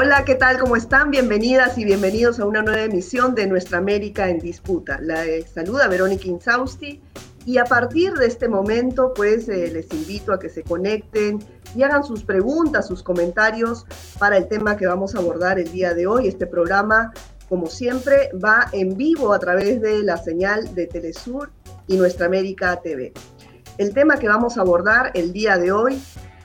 Hola, ¿qué tal? ¿Cómo están? Bienvenidas y bienvenidos a una nueva emisión de Nuestra América en Disputa. La eh, saluda Verónica Insausti y a partir de este momento, pues eh, les invito a que se conecten y hagan sus preguntas, sus comentarios para el tema que vamos a abordar el día de hoy. Este programa, como siempre, va en vivo a través de la señal de Telesur y Nuestra América TV. El tema que vamos a abordar el día de hoy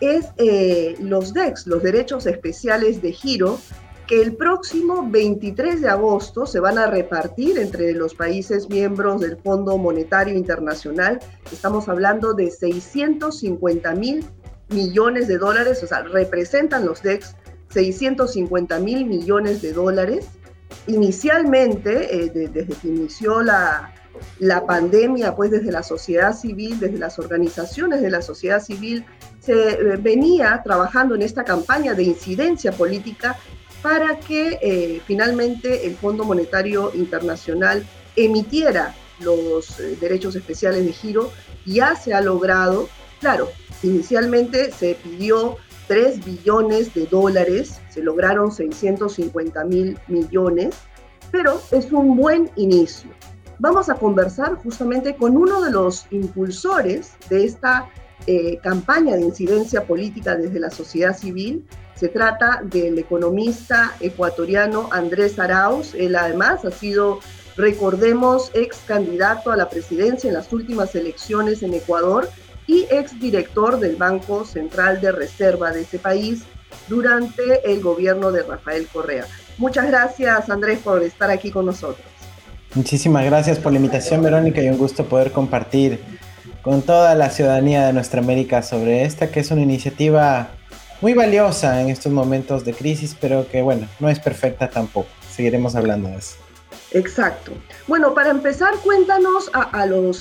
es eh, los DEX, los derechos especiales de giro, que el próximo 23 de agosto se van a repartir entre los países miembros del Fondo Monetario Internacional. Estamos hablando de 650 mil millones de dólares, o sea, representan los DEX 650 mil millones de dólares. Inicialmente, eh, desde que inició la, la pandemia, pues desde la sociedad civil, desde las organizaciones de la sociedad civil, se eh, venía trabajando en esta campaña de incidencia política para que eh, finalmente el Fondo Monetario Internacional emitiera los eh, derechos especiales de giro. Ya se ha logrado, claro, inicialmente se pidió 3 billones de dólares, se lograron 650 mil millones, pero es un buen inicio vamos a conversar justamente con uno de los impulsores de esta eh, campaña de incidencia política desde la sociedad civil. Se trata del economista ecuatoriano Andrés Arauz. Él además ha sido, recordemos, ex candidato a la presidencia en las últimas elecciones en Ecuador y ex director del Banco Central de Reserva de ese país durante el gobierno de Rafael Correa. Muchas gracias, Andrés, por estar aquí con nosotros. Muchísimas gracias por la invitación, Verónica, y un gusto poder compartir con toda la ciudadanía de nuestra América sobre esta, que es una iniciativa muy valiosa en estos momentos de crisis, pero que, bueno, no es perfecta tampoco. Seguiremos hablando de eso. Exacto. Bueno, para empezar, cuéntanos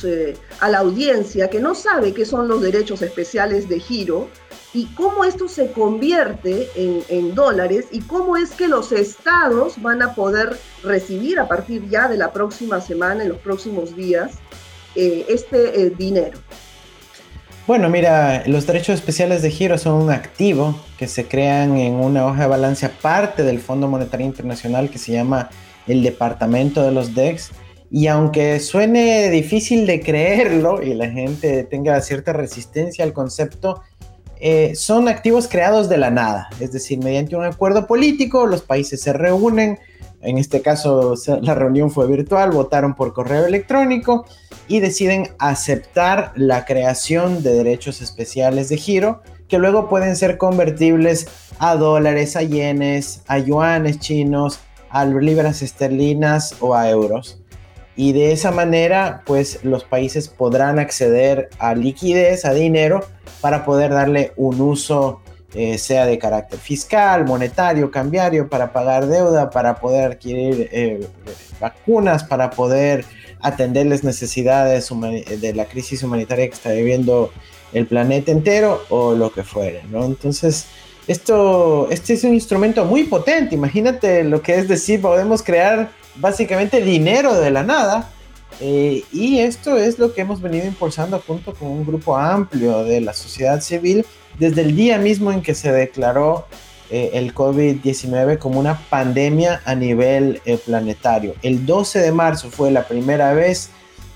eh, a la audiencia que no sabe qué son los derechos especiales de giro, y cómo esto se convierte en, dólares y cómo es que los estados van a poder recibir a partir ya de la próxima semana, en los próximos días, eh, este eh, dinero. Bueno, mira, los derechos especiales de giro son un activo que se crean en una hoja de balance aparte del Fondo Monetario Internacional que se llama el Departamento de los DEX. Y aunque suene difícil de creerlo y la gente tenga cierta resistencia al concepto, eh, son activos creados de la nada, es decir, mediante un acuerdo político, los países se reúnen, en este caso la reunión fue virtual, votaron por correo electrónico y deciden aceptar la creación de derechos especiales de giro que luego pueden ser convertibles a dólares, a yenes, a yuanes chinos, a libras esterlinas o a euros. Y de esa manera pues los países podrán acceder a liquidez, a dinero para poder darle un uso eh, sea de carácter fiscal, monetario, cambiario, para pagar deuda, para poder adquirir eh, vacunas, para poder atender las necesidades de la crisis humanitaria que está viviendo el planeta entero o lo que fuere, ¿no? Entonces, esto, este es un instrumento muy potente, imagínate lo que es decir, podemos crear básicamente dinero de la nada. Eh, y esto es lo que hemos venido impulsando junto con un grupo amplio de la sociedad civil desde el día mismo en que se declaró eh, el COVID-19 como una pandemia a nivel eh, planetario. El 12 de marzo fue la primera vez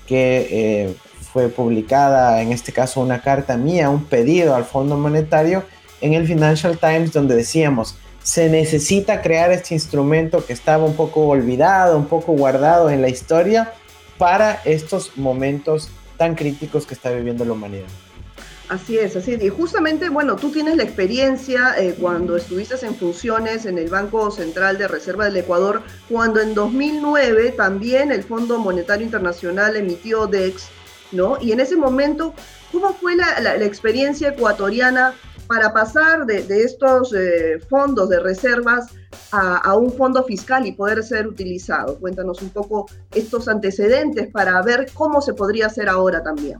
que fue publicada, en este caso, una carta mía, un pedido al Fondo Monetario en el Financial Times donde decíamos, se necesita crear este instrumento que estaba un poco olvidado, un poco guardado en la historia para estos momentos tan críticos que está viviendo la humanidad. Así es, así es. Y justamente, bueno, tú tienes la experiencia eh, cuando estuviste en funciones en el Banco Central de Reserva del Ecuador, cuando en 2009 también el Fondo Monetario Internacional emitió DEX, ¿no? Y en ese momento, ¿cómo fue la experiencia ecuatoriana para pasar de, estos eh, fondos de reservas a, un fondo fiscal y poder ser utilizado. Cuéntanos un poco estos antecedentes para ver cómo se podría hacer ahora también.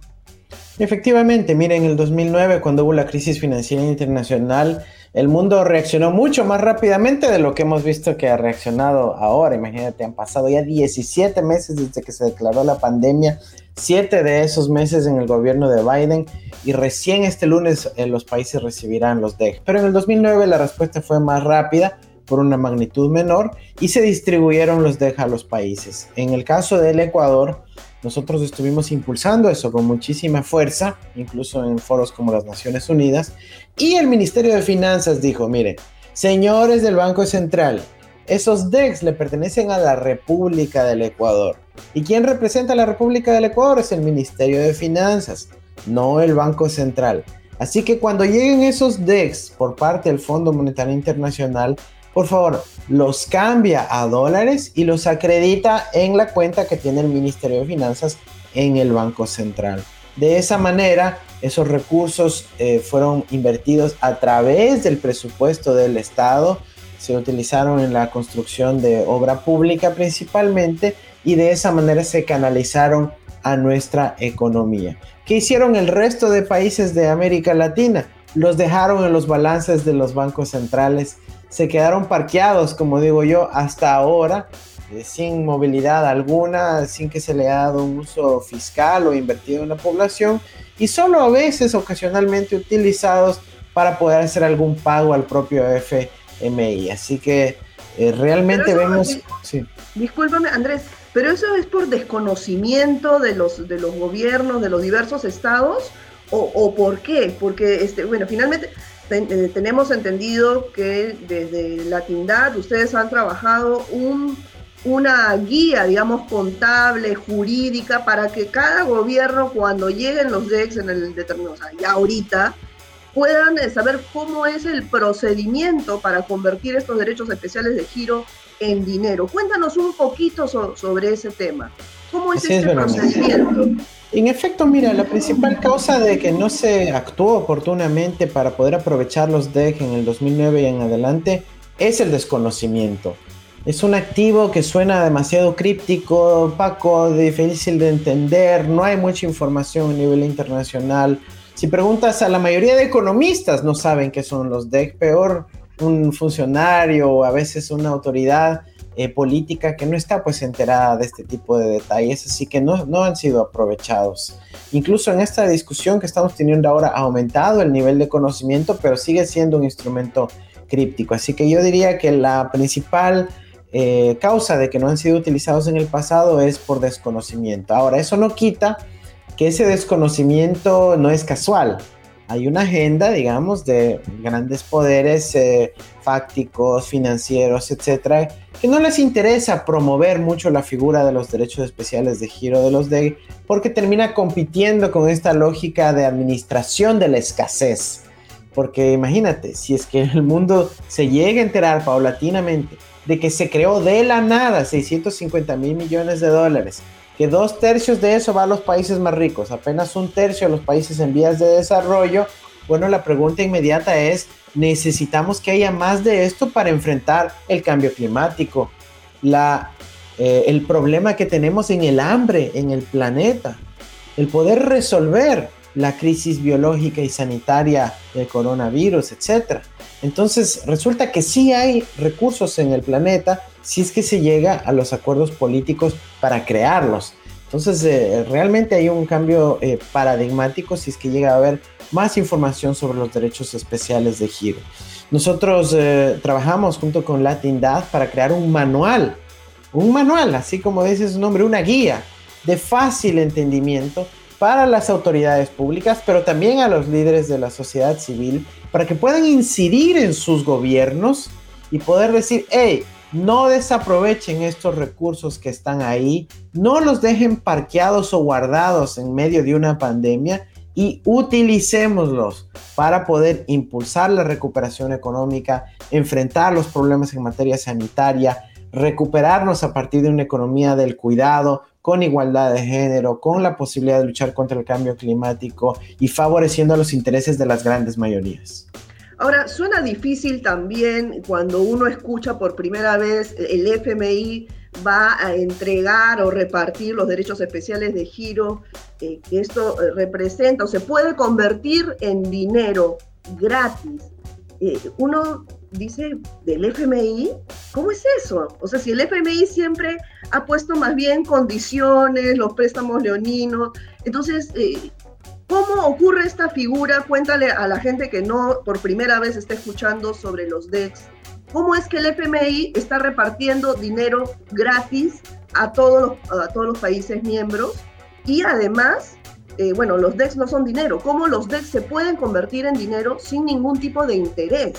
Efectivamente, miren, en el 2009, cuando hubo la crisis financiera internacional, el mundo reaccionó mucho más rápidamente de lo que hemos visto que ha reaccionado ahora. Imagínate, han pasado ya 17 meses desde que se declaró la pandemia, 7 de esos meses en el gobierno de Biden y recién este lunes eh, los países recibirán los DEC. Pero en el 2009 la respuesta fue más rápida por una magnitud menor y se distribuyeron los DEC a los países. En el caso del Ecuador, nosotros estuvimos impulsando eso con muchísima fuerza, incluso en foros como las Naciones Unidas, y el Ministerio de Finanzas dijo, mire, señores del Banco Central, esos DEX le pertenecen a la República del Ecuador. ¿Y quién representa a la República del Ecuador? Es el Ministerio de Finanzas, no el Banco Central. Así que cuando lleguen esos DEX por parte del Fondo Monetario Internacional, por favor, los cambia a dólares y los acredita en la cuenta que tiene el Ministerio de Finanzas en el Banco Central. De esa manera, esos recursos eh, fueron invertidos a través del presupuesto del Estado, se utilizaron en la construcción de obra pública principalmente y de esa manera se canalizaron a nuestra economía. ¿Qué hicieron el resto de países de América Latina? Los dejaron en los balances de los bancos centrales se quedaron parqueados, como digo yo, hasta ahora, eh, sin movilidad alguna, sin que se le haya dado un uso fiscal o invertido en la población, y solo a veces, ocasionalmente, utilizados para poder hacer algún pago al propio FMI. Así que eh, realmente vemos... Sí. Discúlpame, Andrés, pero eso es por desconocimiento de los, de los gobiernos, de los diversos estados, o, o por qué? Porque, este, bueno, finalmente eh, tenemos entendido que desde la Tindad ustedes han trabajado un, una guía, digamos, contable, jurídica, para que cada gobierno, cuando lleguen los DEX en el determinado, o sea, ya ahorita, puedan eh, saber cómo es el procedimiento para convertir estos derechos especiales de giro en dinero. Cuéntanos un poquito sobre ese tema. ¿Cómo es este procedimiento? En efecto, mira, la principal causa de que no se actuó oportunamente para poder aprovechar los DEG en el 2009 y en adelante es el desconocimiento. Es un activo que suena demasiado críptico, opaco, difícil de entender, no hay mucha información a nivel internacional. Si preguntas a la mayoría de economistas, no saben qué son los DEG, peor un funcionario o a veces una autoridad eh, política que no está pues enterada de este tipo de detalles, así que no, no han sido aprovechados. Incluso en esta discusión que estamos teniendo ahora ha aumentado el nivel de conocimiento, pero sigue siendo un instrumento críptico. Así que yo diría que la principal eh, causa de que no han sido utilizados en el pasado es por desconocimiento. Ahora, eso no quita que ese desconocimiento no es casual hay una agenda, digamos, de grandes poderes eh, fácticos, financieros, etcétera, que no les interesa promover mucho la figura de los derechos especiales de giro de los DEI, porque termina compitiendo con esta lógica de administración de la escasez. Porque imagínate, si es que el mundo se llega a enterar paulatinamente de que se creó de la nada 650 mil millones de dólares que dos tercios de eso va a los países más ricos, apenas un tercio a los países en vías de desarrollo. Bueno, la pregunta inmediata es, ¿necesitamos que haya más de esto para enfrentar el cambio climático? La, eh, el problema que tenemos en el hambre en el planeta, el poder resolver la crisis biológica y sanitaria del coronavirus, etc. Entonces, resulta que sí hay recursos en el planeta si es que se llega a los acuerdos políticos para crearlos. Entonces, eh, realmente hay un cambio eh, paradigmático si es que llega a haber más información sobre los derechos especiales de giro. Nosotros eh, trabajamos junto con Latindad para crear un manual, un manual, así como dice su nombre, una guía de fácil entendimiento para las autoridades públicas, pero también a los líderes de la sociedad civil, para que puedan incidir en sus gobiernos y poder decir, hey, no desaprovechen estos recursos que están ahí, no los dejen parqueados o guardados en medio de una pandemia y utilicémoslos para poder impulsar la recuperación económica, enfrentar los problemas en materia sanitaria, recuperarnos a partir de una economía del cuidado, con igualdad de género, con la posibilidad de luchar contra el cambio climático y favoreciendo los intereses de las grandes mayorías. Ahora, suena difícil también cuando uno escucha por primera vez el FMI va a entregar o repartir los derechos especiales de giro, eh, esto eh, representa o se puede convertir en dinero gratis. Eh, uno dice, ¿del FMI? ¿Cómo es eso? O sea, si el FMI siempre ha puesto más bien condiciones, los préstamos leoninos, entonces, ¿Cómo ocurre esta figura? Cuéntale a la gente que no por primera vez está escuchando sobre los DEX. cómo es que el FMI está repartiendo dinero gratis a todos los, a todos los países miembros y además, eh, bueno, los DEX no son dinero, cómo los DEX se pueden convertir en dinero sin ningún tipo de interés.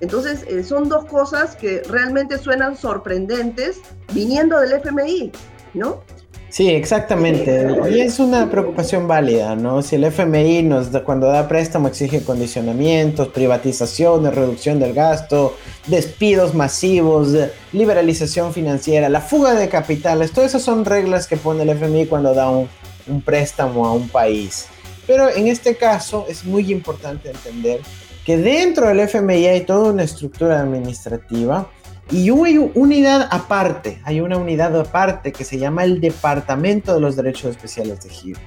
Entonces, eh, son dos cosas que realmente suenan sorprendentes viniendo del FMI, ¿no? Sí, exactamente. Y es una preocupación válida, ¿no? Si el FMI nos cuando da préstamo exige condicionamientos, privatizaciones, reducción del gasto, despidos masivos, liberalización financiera, la fuga de capitales, todas esas son reglas que pone el FMI cuando da un, un préstamo a un país. Pero en este caso es muy importante entender que dentro del FMI hay toda una estructura administrativa y una unidad aparte, hay una unidad aparte que se llama el Departamento de los Derechos Especiales de Giro.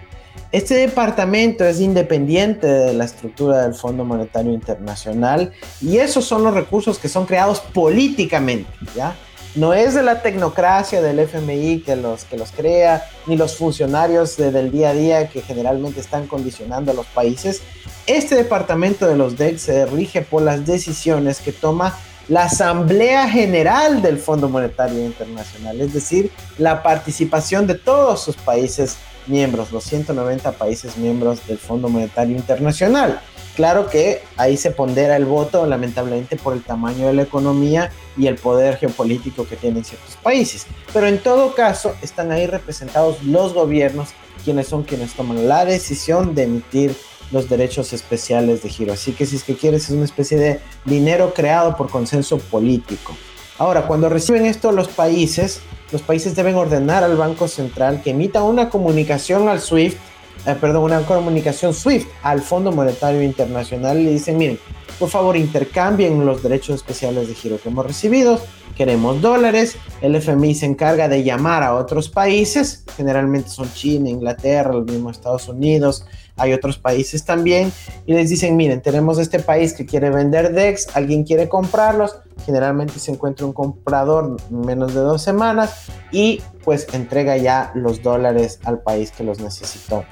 Este departamento es independiente de la estructura del Fondo Monetario Internacional y esos son los recursos que son creados políticamente, ¿ya? No es de la tecnocracia del FMI que los, que los crea, ni los funcionarios del día a día que generalmente están condicionando a los países. Este departamento de los DEC se rige por las decisiones que toma la Asamblea General del Fondo Monetario Internacional, es decir, la participación de todos sus países miembros, los 190 países miembros del Fondo Monetario Internacional. Claro que ahí se pondera el voto, lamentablemente, por el tamaño de la economía y el poder geopolítico que tienen ciertos países. Pero en todo caso, están ahí representados los gobiernos, quienes son quienes toman la decisión de emitir los derechos especiales de giro. Así que si es que quieres es una especie de dinero creado por consenso político. Ahora, cuando reciben esto los países, los países deben ordenar al Banco Central que emita una comunicación al SWIFT, eh, perdón, una comunicación SWIFT al Fondo Monetario Internacional y le dicen, miren, por favor intercambien los derechos especiales de giro que hemos recibido, queremos dólares, el FMI se encarga de llamar a otros países, generalmente son China, Inglaterra, los mismos Estados Unidos, hay otros países también, y les dicen, miren, tenemos este país que quiere vender DEX, alguien quiere comprarlos, generalmente se encuentra un comprador en menos de dos semanas y pues entrega ya los dólares al país que los necesitó.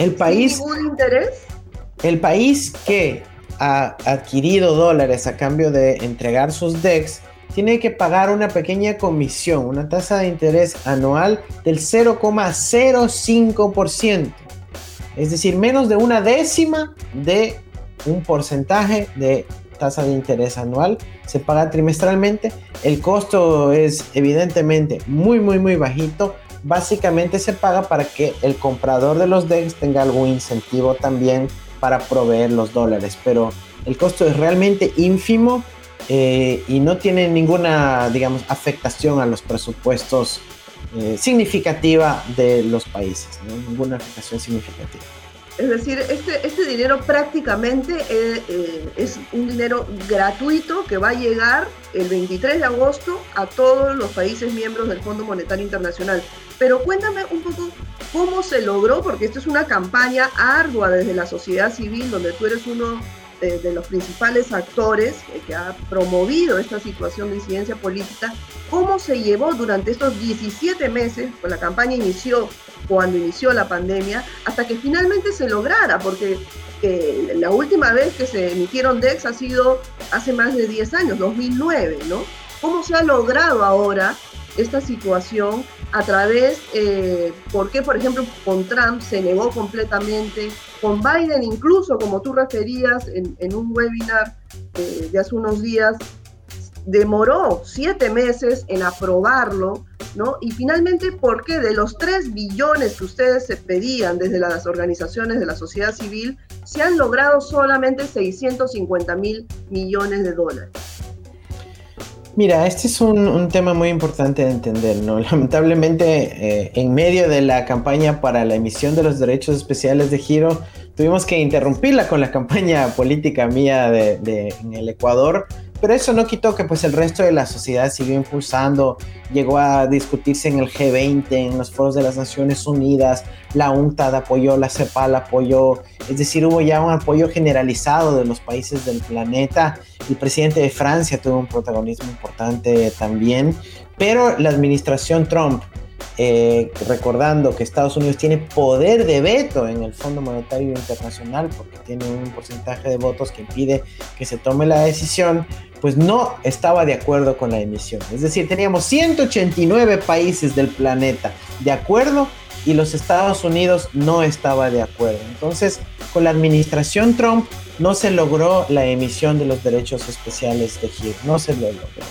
El país... ¿Ningún interés? El país que ha adquirido dólares a cambio de entregar sus DEX, tiene que pagar una pequeña comisión, una tasa de interés anual del 0,05% es decir, menos de una décima de un porcentaje de tasa de interés anual, se paga trimestralmente, el costo es evidentemente muy, muy, muy bajito, básicamente se paga para que el comprador de los DEX tenga algún incentivo también para proveer los dólares, pero el costo es realmente ínfimo eh, y no tiene ninguna, digamos, afectación a los presupuestos eh, significativa de los países, ninguna afectación significativa. Es decir, este, este dinero prácticamente eh, eh, es un dinero gratuito que va a llegar el 23 de agosto a todos los países miembros del Fondo Monetario Internacional. Pero cuéntame un poco cómo se logró, porque esto es una campaña ardua desde la sociedad civil, donde tú eres uno de, los principales actores que, ha promovido esta situación de incidencia política, cómo se llevó durante estos 17 meses, pues la campaña inició cuando inició la pandemia, hasta que finalmente se lograra, porque eh, la última vez que se emitieron DEX ha sido hace más de 10 años, 2009, ¿no? ¿Cómo se ha logrado ahora esta situación a través, eh, por qué, por ejemplo, con Trump se negó completamente, con Biden incluso, como tú referías en, un webinar eh, de hace unos días, demoró siete meses en aprobarlo, ¿no? Y finalmente, ¿por qué de los 3 billones que ustedes se pedían desde las organizaciones de la sociedad civil, se han logrado solamente 650 mil millones de dólares? Mira, este es un, tema muy importante de entender, ¿no? Lamentablemente, eh, en medio de la campaña para la emisión de los derechos especiales de giro, tuvimos que interrumpirla con la campaña política mía de, en el Ecuador, pero eso no quitó que pues el resto de la sociedad siguió impulsando, llegó a discutirse en el G20, en los foros de las Naciones Unidas, la UNCTAD apoyó, la CEPAL apoyó, es decir, hubo ya un apoyo generalizado de los países del planeta. El presidente de Francia tuvo un protagonismo importante también, pero la administración Trump eh, recordando que Estados Unidos tiene poder de veto en el Fondo Monetario Internacional porque tiene un porcentaje de votos que impide que se tome la decisión, pues no estaba de acuerdo con la emisión. Es decir, teníamos 189 países del planeta de acuerdo y los Estados Unidos no estaba de acuerdo. Entonces, con la administración Trump no se logró la emisión de los derechos especiales de giro, no se lo logró.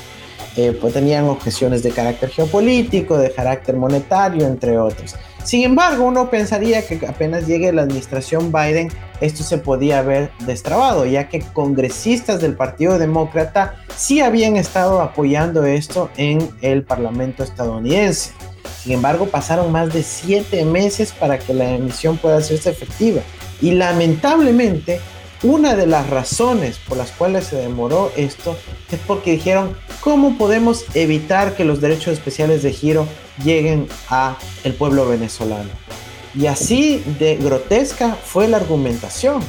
Eh, pues tenían objeciones de carácter geopolítico, de carácter monetario, entre otros. Sin embargo, uno pensaría que apenas llegue la administración Biden, esto se podía haber destrabado, ya que congresistas del Partido Demócrata sí habían estado apoyando esto en el Parlamento estadounidense. Sin embargo, pasaron más de siete meses para que la emisión pueda hacerse efectiva. Y lamentablemente, una de las razones por las cuales se demoró esto es porque dijeron, ¿cómo podemos evitar que los derechos especiales de giro lleguen a el pueblo venezolano? Y así de grotesca fue la argumentación,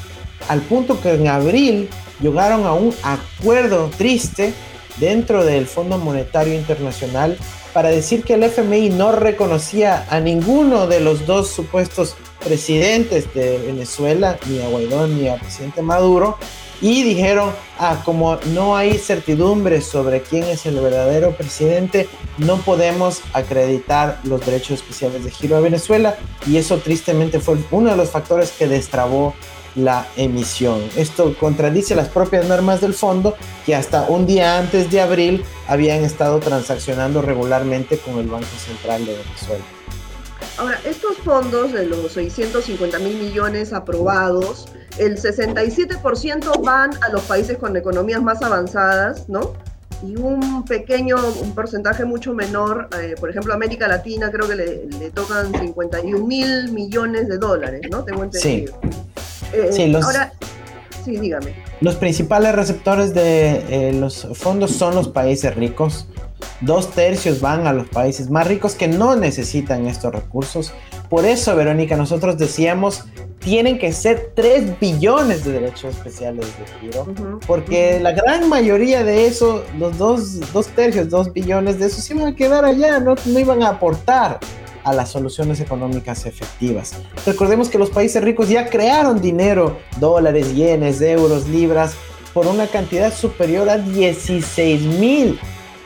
al punto que en abril llegaron a un acuerdo triste dentro del Fondo Monetario Internacional para decir que el FMI no reconocía a ninguno de los dos supuestos presidentes de Venezuela, ni a Guaidó ni al presidente Maduro, y dijeron, ah, como no hay certidumbre sobre quién es el verdadero presidente, no podemos acreditar los derechos especiales de giro a Venezuela, y eso tristemente fue uno de los factores que destrabó la emisión. Esto contradice las propias normas del fondo que hasta un día antes de abril habían estado transaccionando regularmente con el Banco Central de Venezuela. Ahora, estos fondos de los 650 mil millones aprobados, el 67% van a los países con economías más avanzadas, ¿no? Y un pequeño, un porcentaje mucho menor, eh, por ejemplo, América Latina creo que le, tocan 51 mil millones de dólares, ¿no? Tengo entendido. Eh, sí, los, ahora, sí, dígame. Los principales receptores de eh, los fondos son los países ricos. Dos tercios van a los países más ricos que no necesitan estos recursos. Por eso, Verónica, nosotros decíamos, tienen que ser 3 billones de derechos especiales de giro, porque la gran mayoría de eso, los dos, dos tercios, 2 billones de eso, se iban a quedar allá, no, no iban a aportar a las soluciones económicas efectivas. Recordemos que los países ricos ya crearon dinero, dólares, yenes, euros, libras, por una cantidad superior a 16 mil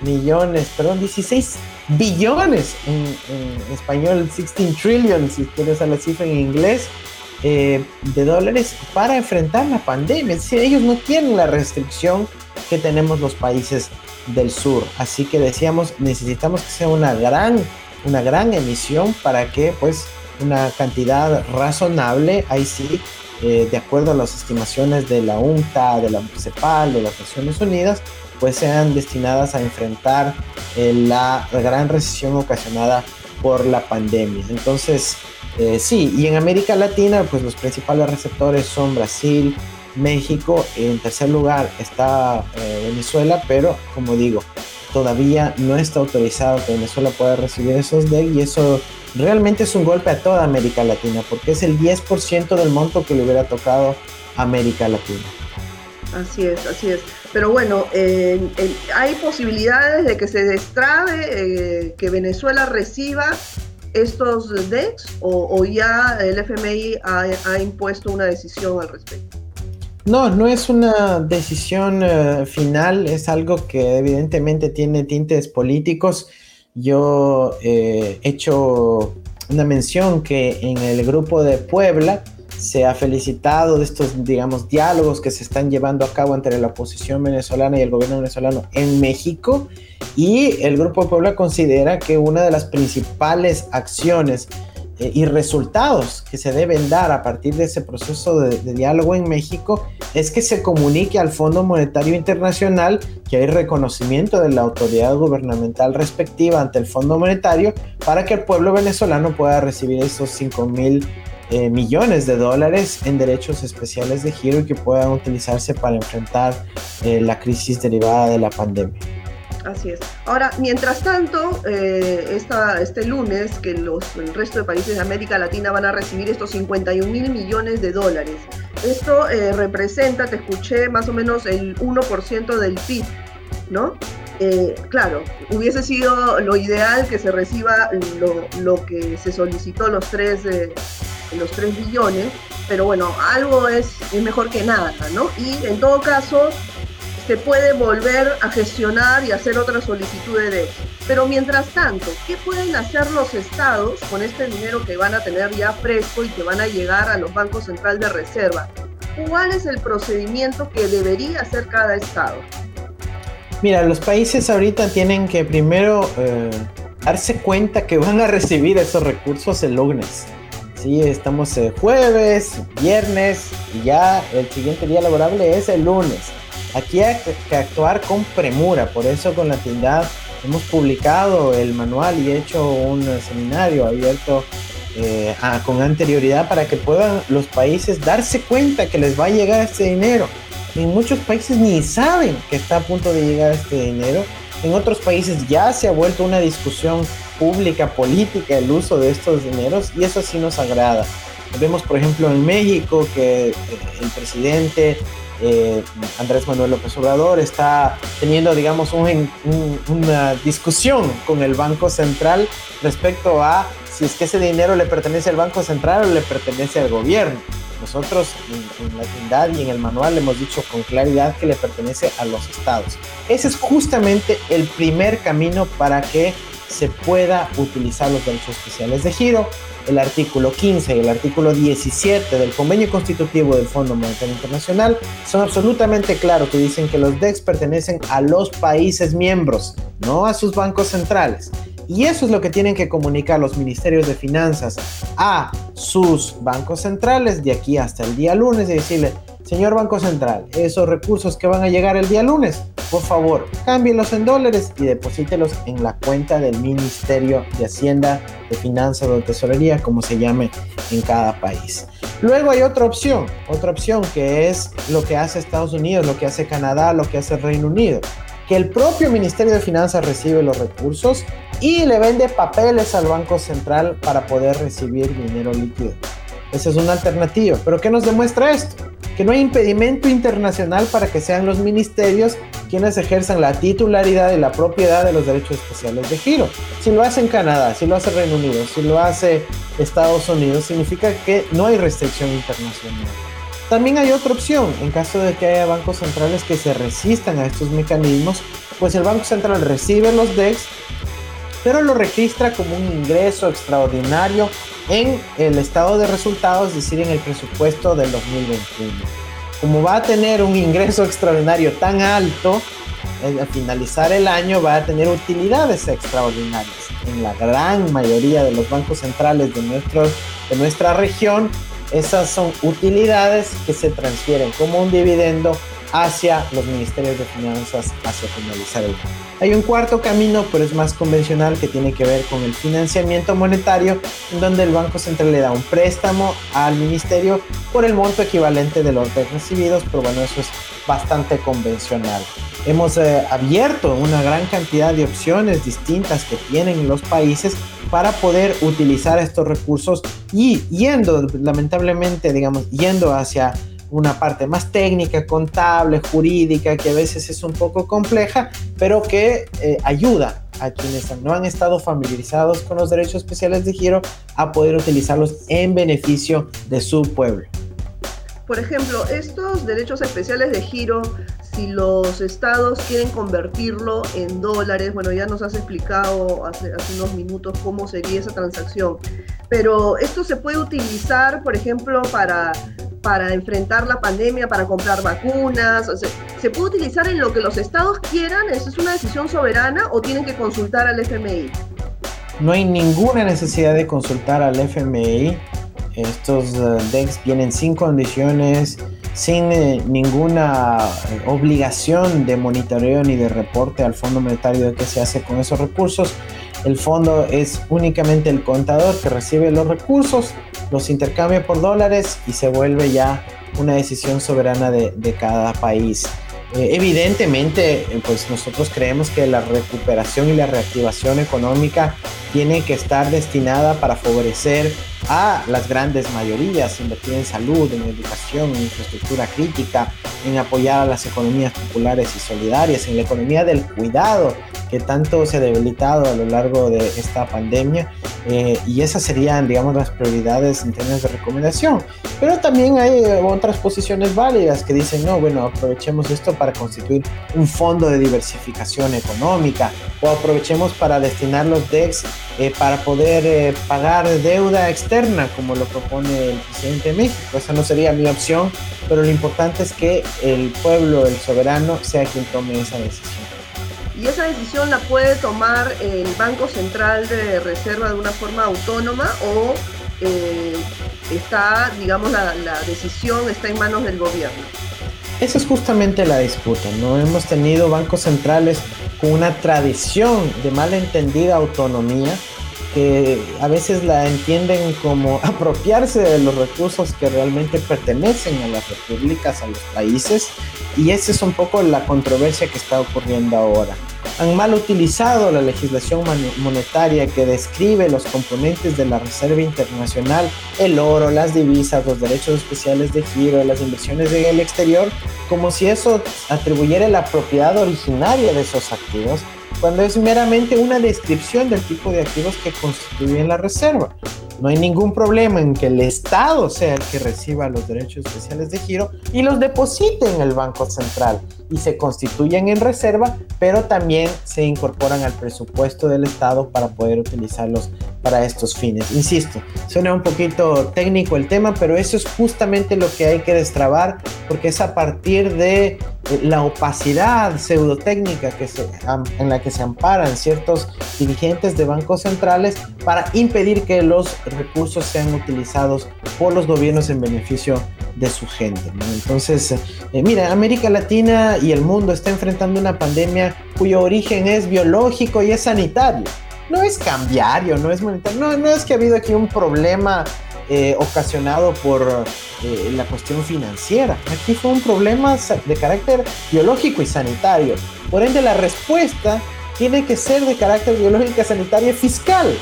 millones, perdón, 16 billones en, español, 16 trillion, si quieres a la cifra en inglés, eh, de dólares para enfrentar la pandemia. Es decir, ellos no tienen la restricción que tenemos los países del sur. Así que decíamos, necesitamos que sea una gran una gran emisión para que pues una cantidad razonable, ahí sí, eh, de acuerdo a las estimaciones de la UNTA, de la CEPAL, de las Naciones Unidas, pues sean destinadas a enfrentar eh, la gran recesión ocasionada por la pandemia. Entonces, eh, sí, y en América Latina, pues los principales receptores son Brasil, México, en tercer lugar está Venezuela, pero como digo, todavía no está autorizado que Venezuela pueda recibir esos DEC y eso realmente es un golpe a toda América Latina porque es el 10% del monto que le hubiera tocado a América Latina. Así es, así es. Pero bueno, hay posibilidades de que se destrabe, eh, que Venezuela reciba estos DEX o, ya el FMI ha impuesto una decisión al respecto. No, no es una decisión eh, final, es algo que evidentemente tiene tintes políticos. Yo eh, he hecho una mención que en el grupo de Puebla se ha felicitado de estos, digamos, diálogos que se están llevando a cabo entre la oposición venezolana y el gobierno venezolano en México. Y el grupo Puebla considera que una de las principales acciones eh, y resultados que se deben dar a partir de ese proceso de, diálogo en México es que se comunique al Fondo Monetario Internacional que hay reconocimiento de la autoridad gubernamental respectiva ante el Fondo Monetario para que el pueblo venezolano pueda recibir esos 5 mil eh, millones de dólares en derechos especiales de giro que puedan utilizarse para enfrentar eh, la crisis derivada de la pandemia. Así es. Ahora, mientras tanto, eh, este lunes, que los, el resto de países de América Latina van a recibir estos 51 mil millones de dólares. Esto representa, te escuché, más o menos el 1% del PIB, ¿no? claro, hubiese sido lo ideal que se reciba lo, que se solicitó, los 3, eh, los 3 billones, pero bueno, algo es, es mejor que nada, ¿no? Y en todo caso, se puede volver a gestionar y hacer otra solicitud de Pero mientras tanto, ¿qué pueden hacer los estados con este dinero que van a tener ya fresco y que van a llegar a los bancos central de reserva? ¿Cuál es el procedimiento que debería hacer cada estado? Mira, los países ahorita tienen que primero eh, darse cuenta que van a recibir esos recursos el lunes. Sí, estamos el jueves, viernes y ya el siguiente día laborable es el lunes. Aquí hay que actuar con premura, por eso con la tienda hemos publicado el manual y hecho un seminario abierto eh, con anterioridad para que puedan los países darse cuenta que les va a llegar este dinero. En muchos países ni saben que está a punto de llegar este dinero. En otros países ya se ha vuelto una discusión pública, política, el uso de estos dineros y eso sí nos agrada. Vemos, por ejemplo, en México que eh, el presidente eh, Andrés Manuel López Obrador está teniendo, digamos, una discusión con el Banco Central respecto a si es que ese dinero le pertenece al Banco Central o le pertenece al gobierno. Nosotros en, la tienda y en el manual hemos dicho con claridad que le pertenece a los estados. Ese es justamente el primer camino para que se pueda utilizar los derechos especiales de giro el artículo 15 y el artículo 17 del convenio constitutivo del Fondo Monetario Internacional son absolutamente claros que dicen que los DEX pertenecen a los países miembros, no a sus bancos centrales. Y eso es lo que tienen que comunicar los ministerios de finanzas a sus bancos centrales de aquí hasta el día lunes y decirle, señor Banco Central, esos recursos que van a llegar el día lunes, por favor, cámbielos en dólares y deposítelos en la cuenta del Ministerio de Hacienda, de Finanzas o de Tesorería, como se llame en cada país. Luego hay otra opción, otra opción que es lo que hace Estados Unidos, lo que hace Canadá, lo que hace Reino Unido, que el propio Ministerio de Finanzas recibe los recursos y le vende papeles al Banco Central para poder recibir dinero líquido. Esa es una alternativa. ¿Pero qué nos demuestra esto? que no hay impedimento internacional para que sean los ministerios quienes ejerzan la titularidad y la propiedad de los derechos especiales de giro. Si lo hace en Canadá, si lo hace Reino Unido, si lo hace Estados Unidos, significa que no hay restricción internacional. También hay otra opción, en caso de que haya bancos centrales que se resistan a estos mecanismos, pues el Banco Central recibe los DEX, pero lo registra como un ingreso extraordinario en el estado de resultados, es decir, en el presupuesto del 2021. Como va a tener un ingreso extraordinario tan alto, eh, al finalizar el año va a tener utilidades extraordinarias. En la gran mayoría de los bancos centrales de, nuestro, de nuestra región, esas son utilidades que se transfieren como un dividendo hacia los ministerios de finanzas hacia finalizar el año. Hay un cuarto camino, pero es más convencional, que tiene que ver con el financiamiento monetario, en donde el Banco Central le da un préstamo al ministerio por el monto equivalente de los recibidos, pero bueno, eso es bastante convencional. Hemos eh, abierto una gran cantidad de opciones distintas que tienen los países para poder utilizar estos recursos y yendo, lamentablemente, digamos, yendo hacia una parte más técnica, contable, jurídica, que a veces es un poco compleja, pero que eh, ayuda a quienes no han estado familiarizados con los derechos especiales de giro a poder utilizarlos en beneficio de su pueblo. Por ejemplo, estos derechos especiales de giro, si los estados quieren convertirlo en dólares, bueno, ya nos has explicado hace, unos minutos cómo sería esa transacción, pero esto se puede utilizar, por ejemplo, para para enfrentar la pandemia, para comprar vacunas. ¿Se puede utilizar en lo que los estados quieran? ¿Eso es una decisión soberana o tienen que consultar al FMI? No hay ninguna necesidad de consultar al FMI. Estos uh, DEX vienen sin condiciones, sin eh, ninguna eh, obligación de monitoreo ni de reporte al Fondo Monetario de qué se hace con esos recursos. El fondo es únicamente el contador que recibe los recursos, los intercambia por dólares y se vuelve ya una decisión soberana de, cada país. Eh, evidentemente, pues nosotros creemos que la recuperación y la reactivación económica tiene que estar destinada para favorecer a las grandes mayorías, invertir en salud, en educación, en infraestructura crítica, en apoyar a las economías populares y solidarias, en la economía del cuidado, que tanto se ha debilitado a lo largo de esta pandemia. Eh, y esas serían, digamos, las prioridades en términos de recomendación. Pero también hay otras posiciones válidas que dicen, no, bueno, aprovechemos esto para constituir un fondo de diversificación económica o aprovechemos para destinar los DEX eh, para poder eh, pagar deuda externa, como lo propone el presidente de México. Esa no sería mi opción, pero lo importante es que el pueblo, el soberano, sea quien tome esa decisión. Y esa decisión la puede tomar el Banco Central de Reserva de una forma autónoma o eh, está, digamos, la, la decisión está en manos del gobierno. Esa es justamente la disputa, ¿no? Hemos tenido bancos centrales con una tradición de malentendida autonomía que a veces la entienden como apropiarse de los recursos que realmente pertenecen a las repúblicas, a los países, y esa es un poco la controversia que está ocurriendo ahora. Han mal utilizado la legislación monetaria que describe los componentes de la Reserva Internacional, el oro, las divisas, los derechos especiales de giro, las inversiones en el exterior, como si eso atribuyera la propiedad originaria de esos activos, cuando es meramente una descripción del tipo de activos que constituyen la reserva. No hay ningún problema en que el Estado sea el que reciba los derechos especiales de giro y los deposite en el Banco Central y se constituyen en reserva, pero también se incorporan al presupuesto del Estado para poder utilizarlos para estos fines. Insisto, suena un poquito técnico el tema, pero eso es justamente lo que hay que destrabar porque es a partir de la opacidad pseudotécnica que se, en la que se amparan ciertos dirigentes de bancos centrales para impedir que los recursos sean utilizados por los gobiernos en beneficio de su gente. Entonces, eh, mira, América Latina y el mundo está enfrentando una pandemia cuyo origen es biológico y es sanitario. No es cambiario, no es monetario, no, no es que ha habido aquí un problema eh, ocasionado por eh, la cuestión financiera. Aquí fue un problema de carácter biológico y sanitario. Por ende, la respuesta tiene que ser de carácter biológico, sanitario y fiscal.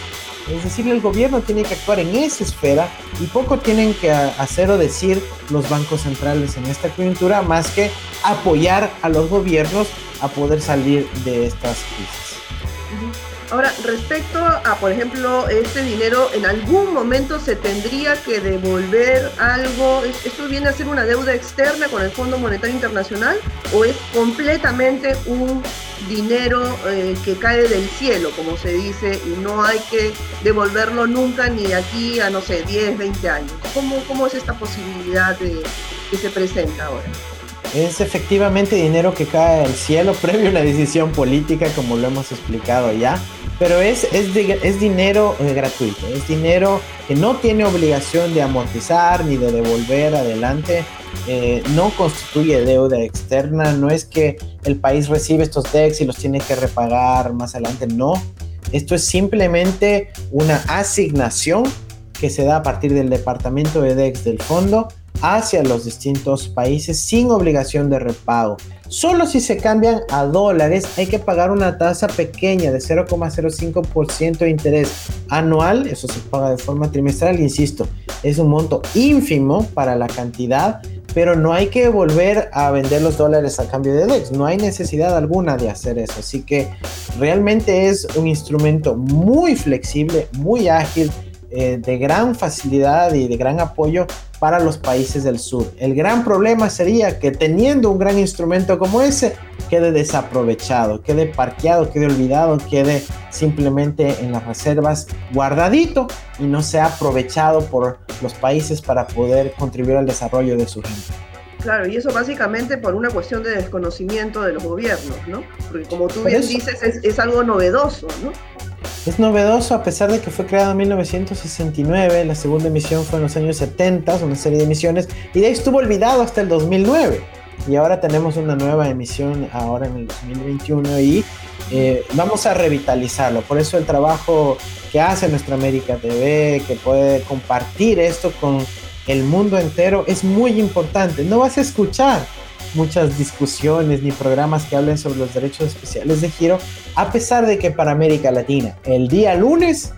Es decir, el gobierno tiene que actuar en esa esfera y poco tienen que hacer o decir los bancos centrales en esta coyuntura más que apoyar a los gobiernos a poder salir de estas crisis. Ahora, respecto a, por ejemplo, este dinero, ¿en algún momento se tendría que devolver algo? ¿Esto viene a ser una deuda externa con el Fondo Monetario Internacional o es completamente un dinero eh, que cae del cielo, como se dice, y no hay que devolverlo nunca ni de aquí a, no sé, 10, 20 años? ¿Cómo, cómo es esta posibilidad que se presenta ahora? Es efectivamente dinero que cae del cielo previo a una decisión política, como lo hemos explicado ya. Pero es, es, es dinero eh, gratuito, es dinero que no tiene obligación de amortizar ni de devolver adelante, eh, no constituye deuda externa, no es que el país recibe estos DEX y los tiene que repagar más adelante, no, esto es simplemente una asignación que se da a partir del departamento de DEX del fondo hacia los distintos países sin obligación de repago. Solo si se cambian a dólares hay que pagar una tasa pequeña de 0,05% de interés anual, eso se paga de forma trimestral, insisto, es un monto ínfimo para la cantidad, pero no hay que volver a vender los dólares a cambio de DEX, no hay necesidad alguna de hacer eso, así que realmente es un instrumento muy flexible, muy ágil, eh, de gran facilidad y de gran apoyo para los países del sur. El gran problema sería que teniendo un gran instrumento como ese, quede desaprovechado, quede parqueado, quede olvidado, quede simplemente en las reservas guardadito y no sea aprovechado por los países para poder contribuir al desarrollo de su gente. Claro, y eso básicamente por una cuestión de desconocimiento de los gobiernos, ¿no? Porque como tú bien dices, es, es algo novedoso, ¿no? Es novedoso a pesar de que fue creado en 1969, la segunda emisión fue en los años 70, una serie de emisiones, y de ahí estuvo olvidado hasta el 2009. Y ahora tenemos una nueva emisión ahora en el 2021 y eh, vamos a revitalizarlo. Por eso el trabajo que hace Nuestra América TV, que puede compartir esto con el mundo entero, es muy importante. No vas a escuchar muchas discusiones ni programas que hablen sobre los derechos especiales de giro, a pesar de que para América Latina el día lunes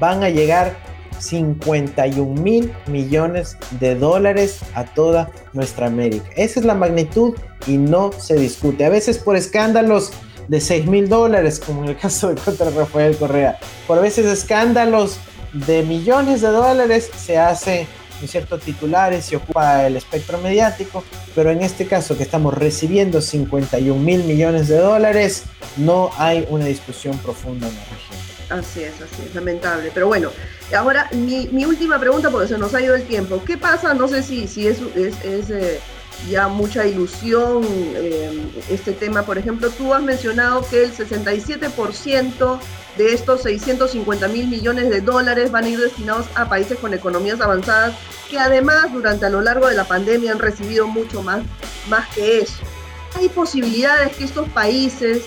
van a llegar 51 mil millones de dólares a toda nuestra América. Esa es la magnitud y no se discute. A veces por escándalos de 6 mil dólares, como en el caso de contra Rafael Correa, por veces escándalos de millones de dólares se hace ciertos titulares y ocupa el espectro mediático, pero en este caso que estamos recibiendo 51 mil millones de dólares, no hay una discusión profunda en la región. Así es, así es, lamentable. Pero bueno, ahora mi, última pregunta, porque se nos ha ido el tiempo. ¿Qué pasa? No sé si, si es eh, ya mucha ilusión eh, este tema. Por ejemplo, tú has mencionado que el 67% de estos 650 mil millones de dólares van a ir destinados a países con economías avanzadas que además durante a lo largo de la pandemia han recibido mucho más, más que eso. Hay posibilidades que estos países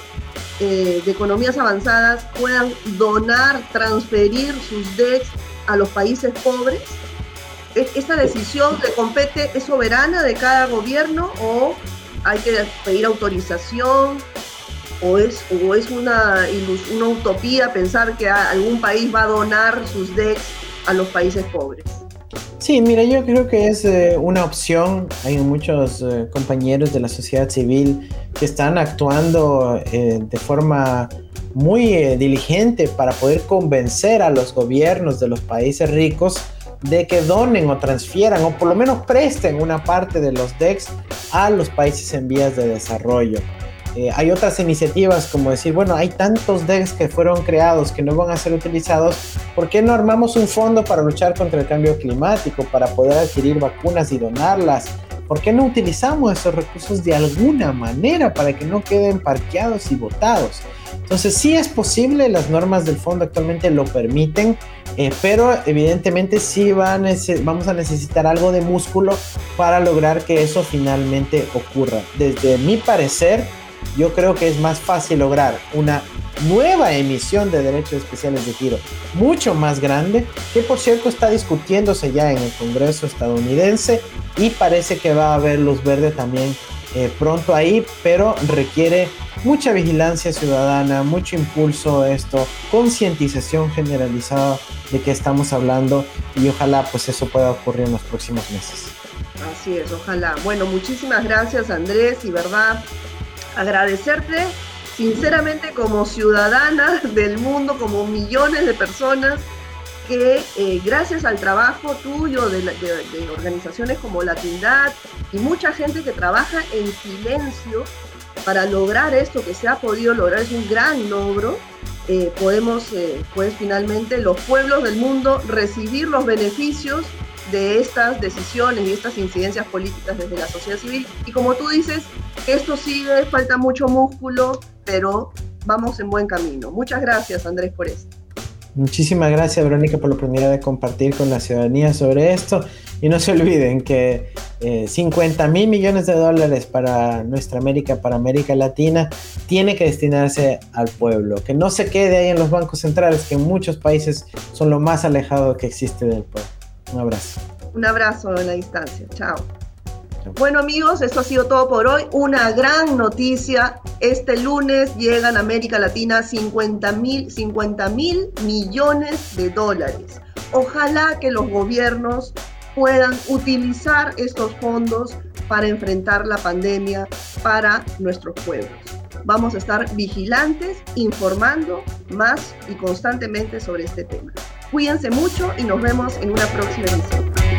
eh, de economías avanzadas puedan donar, transferir sus DEX a los países pobres. ¿E-, ¿Esta decisión le compete, es soberana de cada gobierno o hay que pedir autorización? ¿O es, o es una, una utopía pensar que algún país va a donar sus DEX a los países pobres? Sí, mira, yo creo que es eh, una opción. Hay muchos eh, compañeros de la sociedad civil que están actuando eh, de forma muy diligente para poder convencer a los gobiernos de los países ricos de que donen o transfieran o por lo menos presten una parte de los DEX a los países en vías de desarrollo. Eh, hay otras iniciativas como decir, bueno, hay tantos DEX que fueron creados que no van a ser utilizados, ¿por qué no armamos un fondo para luchar contra el cambio climático, para poder adquirir vacunas y donarlas? ¿Por qué no utilizamos esos recursos de alguna manera para que no queden parqueados y botados? Entonces sí es posible, las normas del fondo actualmente lo permiten, eh, pero evidentemente sí vamos a necesitar algo de músculo para lograr que eso finalmente ocurra. Desde mi parecer, yo creo que es más fácil lograr una nueva emisión de derechos especiales de giro mucho más grande, que por cierto está discutiéndose ya en el Congreso estadounidense y parece que va a haber luz verde también eh, pronto ahí, pero requiere mucha vigilancia ciudadana, mucho impulso esto, concientización generalizada de que estamos hablando y ojalá pues eso pueda ocurrir en los próximos meses. Así es, ojalá. Bueno, muchísimas gracias Andrés y verdad, agradecerte sinceramente como ciudadana del mundo, como millones de personas que eh, gracias al trabajo tuyo de, organizaciones como la Tindad y mucha gente que trabaja en silencio para lograr esto que se ha podido lograr, es un gran logro, eh, podemos eh, pues finalmente los pueblos del mundo recibir los beneficios de estas decisiones y estas incidencias políticas desde la sociedad civil. Y como tú dices, esto sigue, falta mucho músculo, pero vamos en buen camino. Muchas gracias, Andrés, por esto. Muchísimas gracias, Verónica, por la oportunidad de compartir con la ciudadanía sobre esto. Y no se olviden que 50 eh, mil millones de dólares para nuestra América, para América Latina, tiene que destinarse al pueblo. Que no se quede ahí en los bancos centrales, que en muchos países son lo más alejado que existe del pueblo. Un abrazo. Un abrazo en la distancia. Chao. Bueno amigos, esto ha sido todo por hoy. Una gran noticia. Este lunes llegan a América Latina 50 mil 50 mil millones de dólares. Ojalá que los gobiernos puedan utilizar estos fondos para enfrentar la pandemia para nuestros pueblos. Vamos a estar vigilantes, informando más y constantemente sobre este tema. Cuídense mucho y nos vemos en una próxima edición.